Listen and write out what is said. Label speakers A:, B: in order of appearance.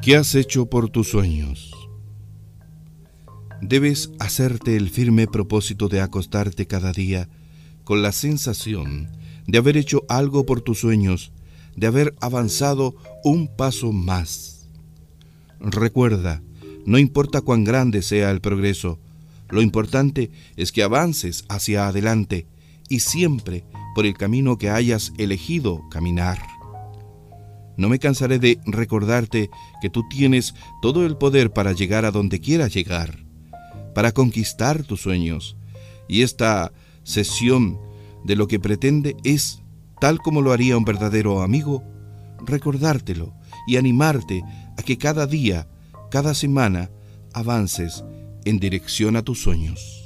A: ¿Qué has hecho por tus sueños? Debes hacerte el firme propósito de acostarte cada día con la sensación de haber hecho algo por tus sueños, de haber avanzado un paso más. Recuerda, no importa cuán grande sea el progreso, lo importante es que avances hacia adelante y siempre por el camino que hayas elegido caminar. No me cansaré de recordarte que tú tienes todo el poder para llegar a donde quieras llegar, para conquistar tus sueños. Y esta sesión de lo que pretende es, tal como lo haría un verdadero amigo, recordártelo y animarte a que cada día, cada semana, avances en dirección a tus sueños.